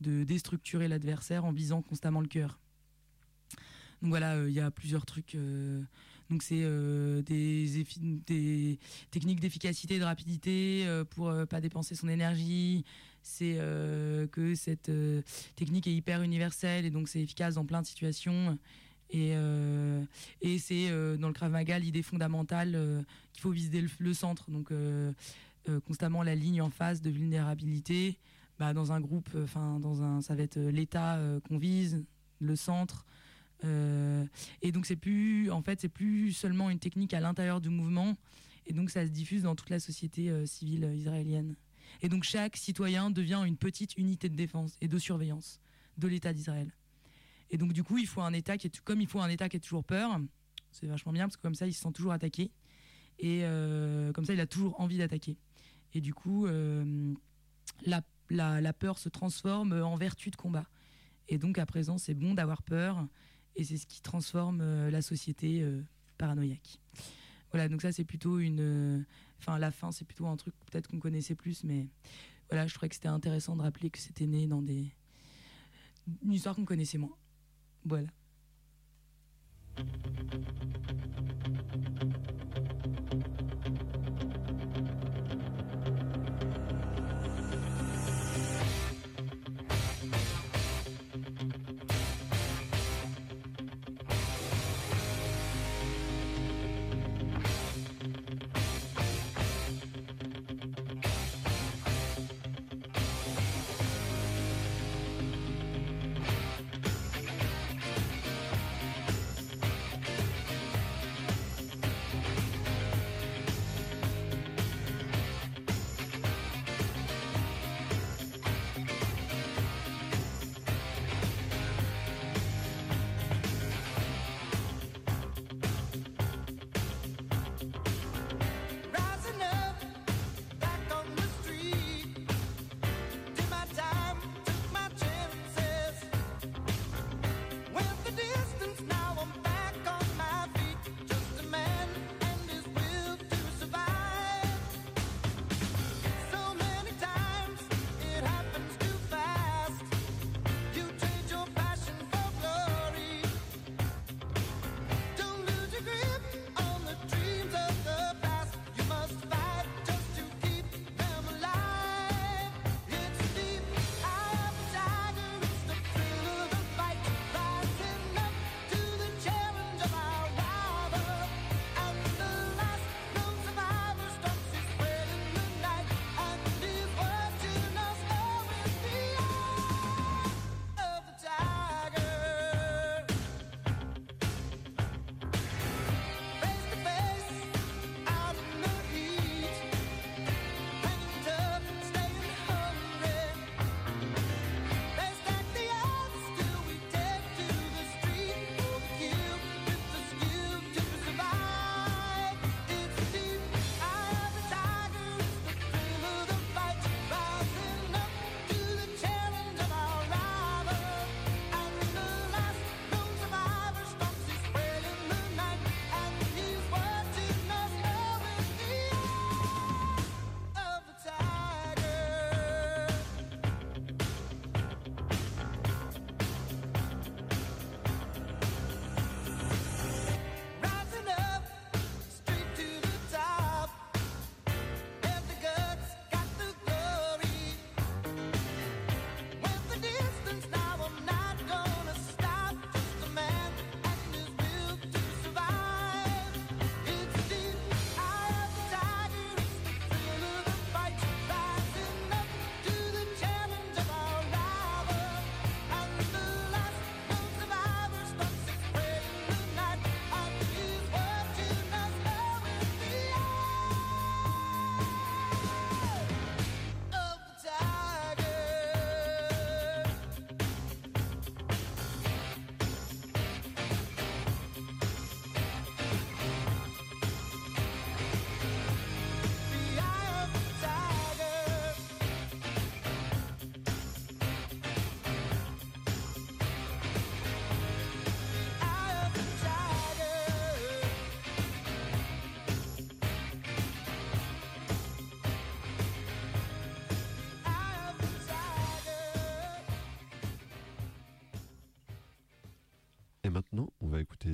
de déstructurer l'adversaire en visant constamment le cœur. Donc voilà, euh, il y a plusieurs trucs. euh, donc c'est euh, des, techniques d'efficacité, de rapidité pour pas dépenser son énergie. C'est que cette technique est hyper universelle et donc c'est efficace dans plein de situations. Et, et c'est dans le Krav Maga l'idée fondamentale qu'il faut viser le, le centre. Donc constamment la ligne en face de vulnérabilité. Bah, dans un groupe, enfin dans un, ça va être euh, l'État euh, qu'on vise, le centre. Euh, et donc c'est plus, en fait, c'est plus seulement une technique à l'intérieur du mouvement, et donc ça se diffuse dans toute la société euh, civile euh, israélienne. Et donc chaque citoyen devient une petite unité de défense et de surveillance de l'État d'Israël. Et donc du coup, il faut un État qui est, comme il faut un État qui ait toujours peur, c'est vachement bien parce que comme ça, il se sent toujours attaqué, et euh, comme ça, il a toujours envie d'attaquer. Et du coup, euh, la, la, peur se transforme en vertu de combat. Et donc à présent, c'est bon d'avoir peur et c'est ce qui transforme euh, la société euh, paranoïaque. Voilà, donc ça c'est plutôt une. euh, Enfin, la fin, c'est plutôt un truc peut-être qu'on connaissait plus, mais voilà, je trouvais que c'était intéressant de rappeler que c'était né dans des. une histoire qu'on connaissait moins. Voilà.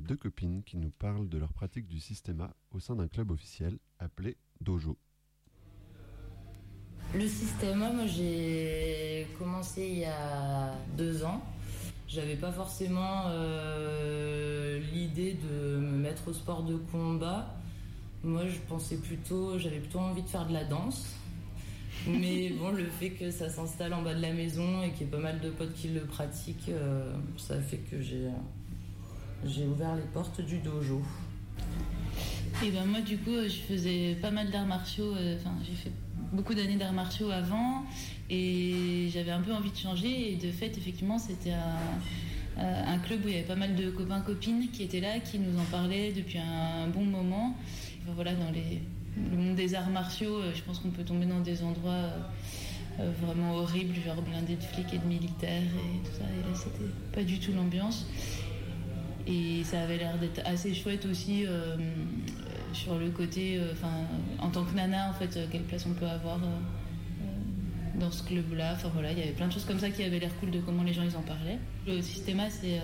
Deux copines qui nous parlent de leur pratique du systéma au sein d'un club officiel appelé Dojo. Le système, moi j'ai commencé il y a deux ans. J'avais pas forcément euh, l'idée de me mettre au sport de combat. Moi je pensais plutôt, j'avais plutôt envie de faire de la danse. Mais [laughs] bon, le fait que ça s'installe en bas de la maison et qu'il y ait pas mal de potes qui le pratiquent, euh, ça fait que j'ai j'ai ouvert les portes du dojo. Et ben moi du coup je faisais pas mal d'arts martiaux, euh, enfin j'ai fait beaucoup d'années d'arts martiaux avant et j'avais un peu envie de changer et de fait effectivement c'était un, euh, club où il y avait pas mal de copains copines qui étaient là, qui nous en parlaient depuis un bon moment. Voilà dans le monde des arts martiaux, euh, je pense qu'on peut tomber dans des endroits vraiment horribles, genre blindés de flics et de militaires et tout ça. Et là c'était pas du tout l'ambiance. Et ça avait l'air d'être assez chouette aussi euh, sur le côté, euh, enfin, en tant que nana, en fait, euh, quelle place on peut avoir dans ce club-là. Enfin voilà, il y avait plein de choses comme ça qui avaient l'air cool de comment les gens ils en parlaient. Le systéma, c'est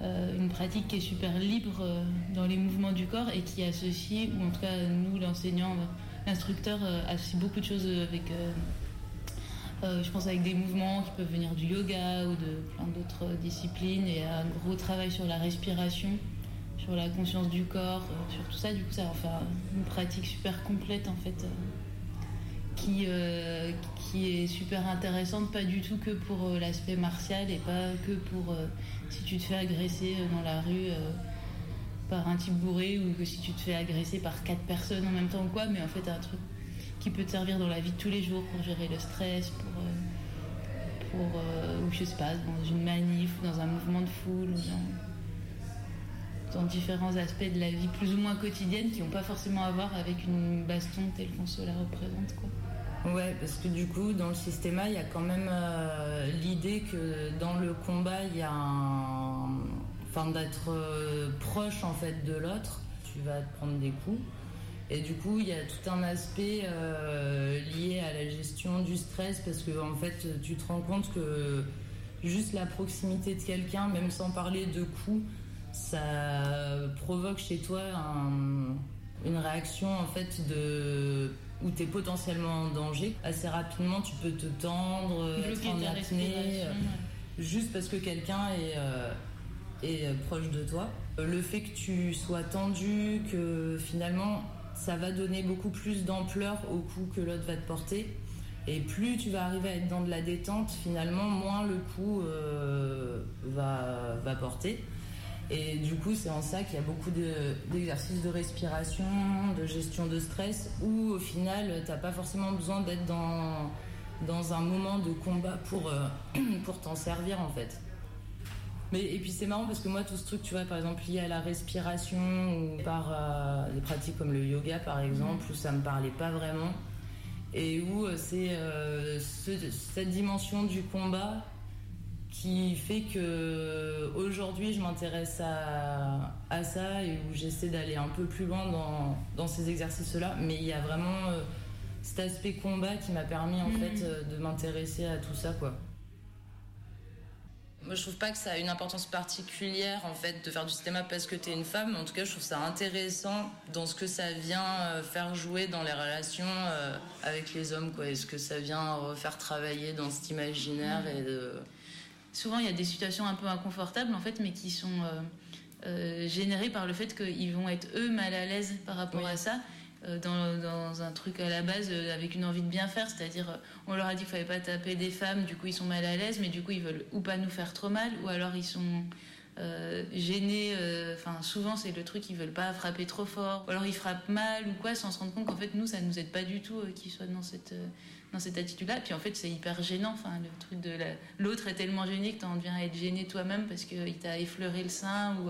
une pratique qui est super libre dans les mouvements du corps et qui associe, ou en tout cas nous, l'enseignant, l'instructeur, associe beaucoup de choses avec. Euh, euh, je pense avec des mouvements qui peuvent venir du yoga ou de plein d'autres disciplines et un gros travail sur la respiration, sur la conscience du corps, euh, sur tout ça. Du coup, ça va faire une pratique super complète en fait, euh, qui, euh, qui est super intéressante, pas du tout que pour euh, l'aspect martial et pas que pour euh, si tu te fais agresser euh, dans la rue. euh, par un type bourré ou que si tu te fais agresser par quatre personnes en même temps ou quoi, mais en fait un truc qui peut te servir dans la vie de tous les jours pour gérer le stress, pour, euh, pour euh, ou je sais pas, dans une manif, dans un mouvement de foule, ou dans, dans différents aspects de la vie plus ou moins quotidienne qui n'ont pas forcément à voir avec une baston telle qu'on se la représente. Quoi. Ouais, parce que du coup, dans le systéma, il y a quand même euh, l'idée que dans le combat, il y a un. Enfin, d'être proche en fait de l'autre. Tu vas te prendre des coups. Et du coup, il y a tout un aspect euh, lié à la gestion du stress parce que en fait, tu te rends compte que juste la proximité de quelqu'un, même sans parler de coups, ça provoque chez toi un- une réaction en fait de où tu es potentiellement en danger. Assez rapidement, tu peux te tendre, être en apnée, juste parce que quelqu'un est, euh, est proche de toi. Le fait que tu sois tendu, que finalement ça va donner beaucoup plus d'ampleur au coup que l'autre va te porter. Et plus tu vas arriver à être dans de la détente, finalement, moins le coup euh, va, va porter. Et du coup, c'est en ça qu'il y a beaucoup de- d'exercices de respiration, de gestion de stress, où au final, t'as pas forcément besoin d'être dans, dans un moment de combat pour, euh, [clears throat] pour t'en servir en fait. Mais, et puis c'est marrant parce que moi, tout ce truc, tu vois, par exemple, lié à la respiration ou par euh, des pratiques comme le yoga par exemple, où ça me parlait pas vraiment, et où euh, c'est euh, ce- cette dimension du combat qui fait que aujourd'hui je m'intéresse à, à ça et où j'essaie d'aller un peu plus loin dans, dans ces exercices-là. Mais il y a vraiment euh, cet aspect combat qui m'a permis en Mhm. fait euh, de m'intéresser à tout ça quoi. Moi, je trouve pas que ça a une importance particulière en fait de faire du cinéma parce que t'es une femme. En tout cas, je trouve ça intéressant dans ce que ça vient euh, faire jouer dans les relations euh, avec les hommes. Quoi. Est-ce que ça vient refaire travailler dans cet imaginaire et de... Souvent, il y a des situations un peu inconfortables, en fait, mais qui sont euh, euh, générées par le fait qu'ils vont être eux mal à l'aise par rapport à ça. Euh, Dans, un truc à la base euh, avec une envie de bien faire, c'est-à-dire euh, on leur a dit qu'il fallait pas taper des femmes, du coup ils sont mal à l'aise, mais du coup ils veulent ou pas nous faire trop mal, ou alors ils sont gênés. Enfin souvent c'est le truc ils veulent pas frapper trop fort, ou alors ils frappent mal ou quoi, sans se rendre compte qu'en fait nous ça nous aide pas du tout qu'ils soient dans cette dans cette attitude-là. Puis en fait, c'est hyper gênant. Enfin, le truc de la- l'autre est tellement gêné que tu en viens à être gêné toi-même parce qu'il t'a effleuré le sein ou,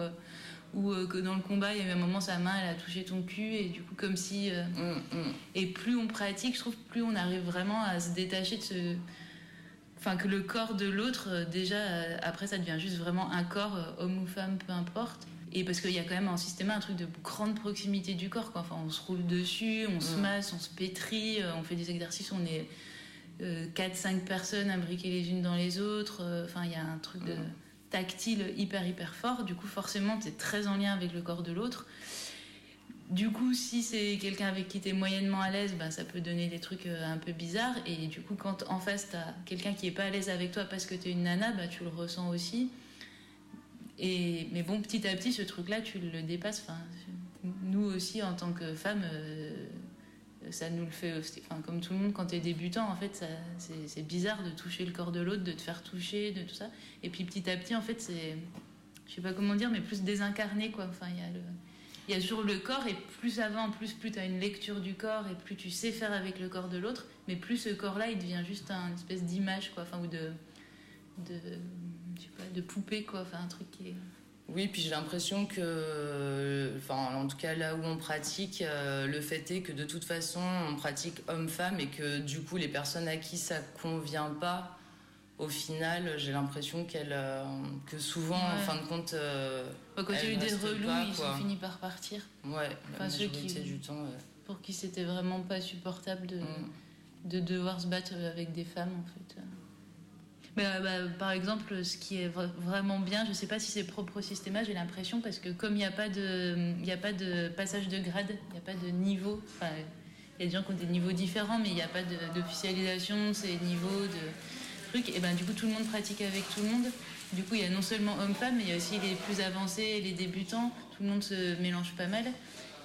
ou euh, que dans le combat, il y a eu un moment, sa main, elle a touché ton cul et du coup, comme si. euh, Et plus on pratique, je trouve, plus on arrive vraiment à se détacher de ce. Enfin, que le corps de l'autre, euh, déjà, euh, après, ça devient juste vraiment un corps, euh, homme ou femme, peu importe. Et parce qu'il y a quand même en système un truc de grande proximité du corps. Quoi. Enfin, on se roule dessus, on se Mm. masse, on se pétrit, euh, on fait des exercices, on est 4-5 personnes imbriquées les unes dans les autres. Euh, Enfin, il y a un truc de, tactile hyper hyper fort. Du coup, forcément, tu es très en lien avec le corps de l'autre. Du coup, si c'est quelqu'un avec qui tu es moyennement à l'aise, ben, ça peut donner des trucs euh, un peu bizarres. Et du coup, quand en face, tu as quelqu'un qui est pas à l'aise avec toi parce que tu es une nana, bah, tu le ressens aussi. Et, mais bon, petit à petit, ce truc-là, tu le dépasses. Enfin, nous aussi, en tant que femmes, euh, ça nous le fait aussi. Enfin, comme tout le monde, quand tu es débutant, en fait, c'est bizarre de toucher le corps de l'autre, de te faire toucher, de tout ça. Et puis petit à petit, en fait, c'est. Je sais pas comment dire, mais plus désincarné, quoi. Enfin, il y a. Il y a toujours le corps, et plus ça va, en plus, plus tu as une lecture du corps, et plus tu sais faire avec le corps de l'autre, mais plus ce corps-là, il devient juste un espèce d'image, quoi. Enfin, ou de. de. je sais pas, de poupée, quoi. Enfin, un truc qui est. Oui, puis j'ai l'impression que, enfin, en tout cas là où on pratique, euh, le fait est que de toute façon, on pratique homme-femme et que du coup, les personnes à qui ça convient pas, au final, j'ai l'impression qu'elles, euh, que souvent, en fin de compte, euh, quand il y a eu des relous, pas, ils quoi. ont fini par partir. Ouais, la Enfin, ceux qui, du temps. ouais. Pour qui c'était vraiment pas supportable de, de devoir se battre avec des femmes, en fait. Bah, bah, par exemple, ce qui est vra- vraiment bien, je sais pas si c'est propre au système, j'ai l'impression, parce que comme il n'y a, pas de- a pas de passage de grade, il n'y a pas de niveau, enfin, il y a des gens qui ont des niveaux différents, mais il n'y a pas d'officialisation, ces niveaux de trucs, et ben du coup tout le monde pratique avec tout le monde. Du coup, il y a non seulement hommes-femmes, mais il y a aussi les plus avancés, les débutants, tout le monde se mélange pas mal.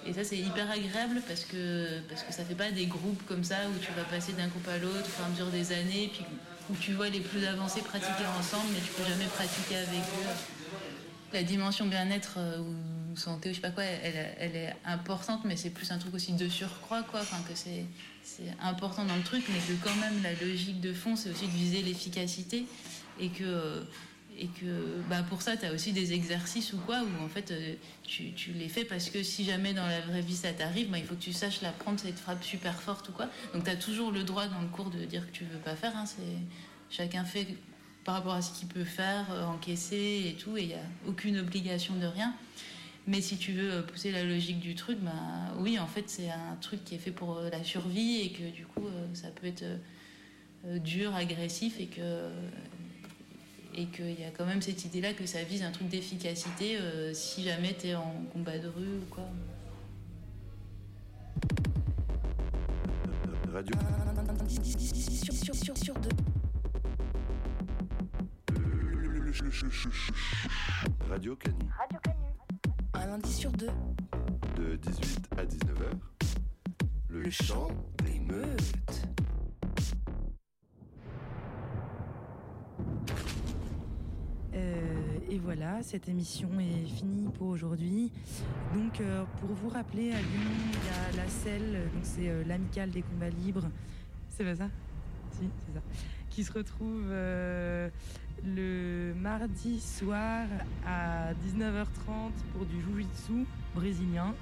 Et ça, c'est hyper agréable parce que, parce que ça fait pas des groupes comme ça où tu vas passer d'un groupe à l'autre au fur et mesure des années, puis où tu vois les plus avancés pratiquer ensemble, mais tu peux jamais pratiquer avec eux. La dimension bien-être euh, ou santé, ou je sais pas quoi, elle, elle est importante, mais c'est plus un truc aussi de surcroît, quoi. Enfin, que c'est c'est important dans le truc, mais que quand même la logique de fond, c'est aussi de viser l'efficacité et que et que bah, pour ça, tu as aussi des exercices ou quoi, où en fait, euh, tu, les fais parce que si jamais dans la vraie vie ça t'arrive, bah, il faut que tu saches la prendre, cette frappe super forte ou quoi. Donc tu as toujours le droit dans le cours de dire que tu veux pas faire. hein, Chacun fait par rapport à ce qu'il peut faire, euh, encaisser et tout, et il n'y a aucune obligation de rien. Mais si tu veux euh, pousser la logique du truc, bah, oui, en fait, c'est un truc qui est fait pour la survie et que du coup, ça peut être dur, agressif et que et qu'il y a quand même cette idée-là que ça vise un truc d'efficacité euh, si jamais tu es en combat de rue ou quoi. Radio. Sur, sur, sur deux. Radio Canu. Radio Canu. Un lundi sur deux. De 18 à 19h. Le, chant des meutes. Euh, et voilà, cette émission est finie pour aujourd'hui. Donc, euh, pour vous rappeler, à Lyon, il y a la selle, donc c'est euh, l'amicale des combats libres. C'est pas ça? Si, c'est ça. Qui se retrouve euh, le mardi soir à 19h30 pour du jiu-jitsu brésilien.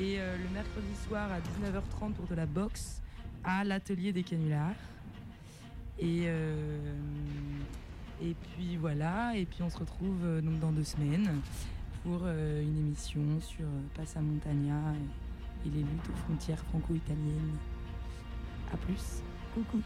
Et le mercredi soir à 19h30 pour de la boxe à l'atelier des canulars. Et, et puis voilà, et puis on se retrouve euh, donc dans deux semaines pour euh, une émission sur euh, Passa Montagna et, et les luttes aux frontières franco-italiennes. A plus. Coucou.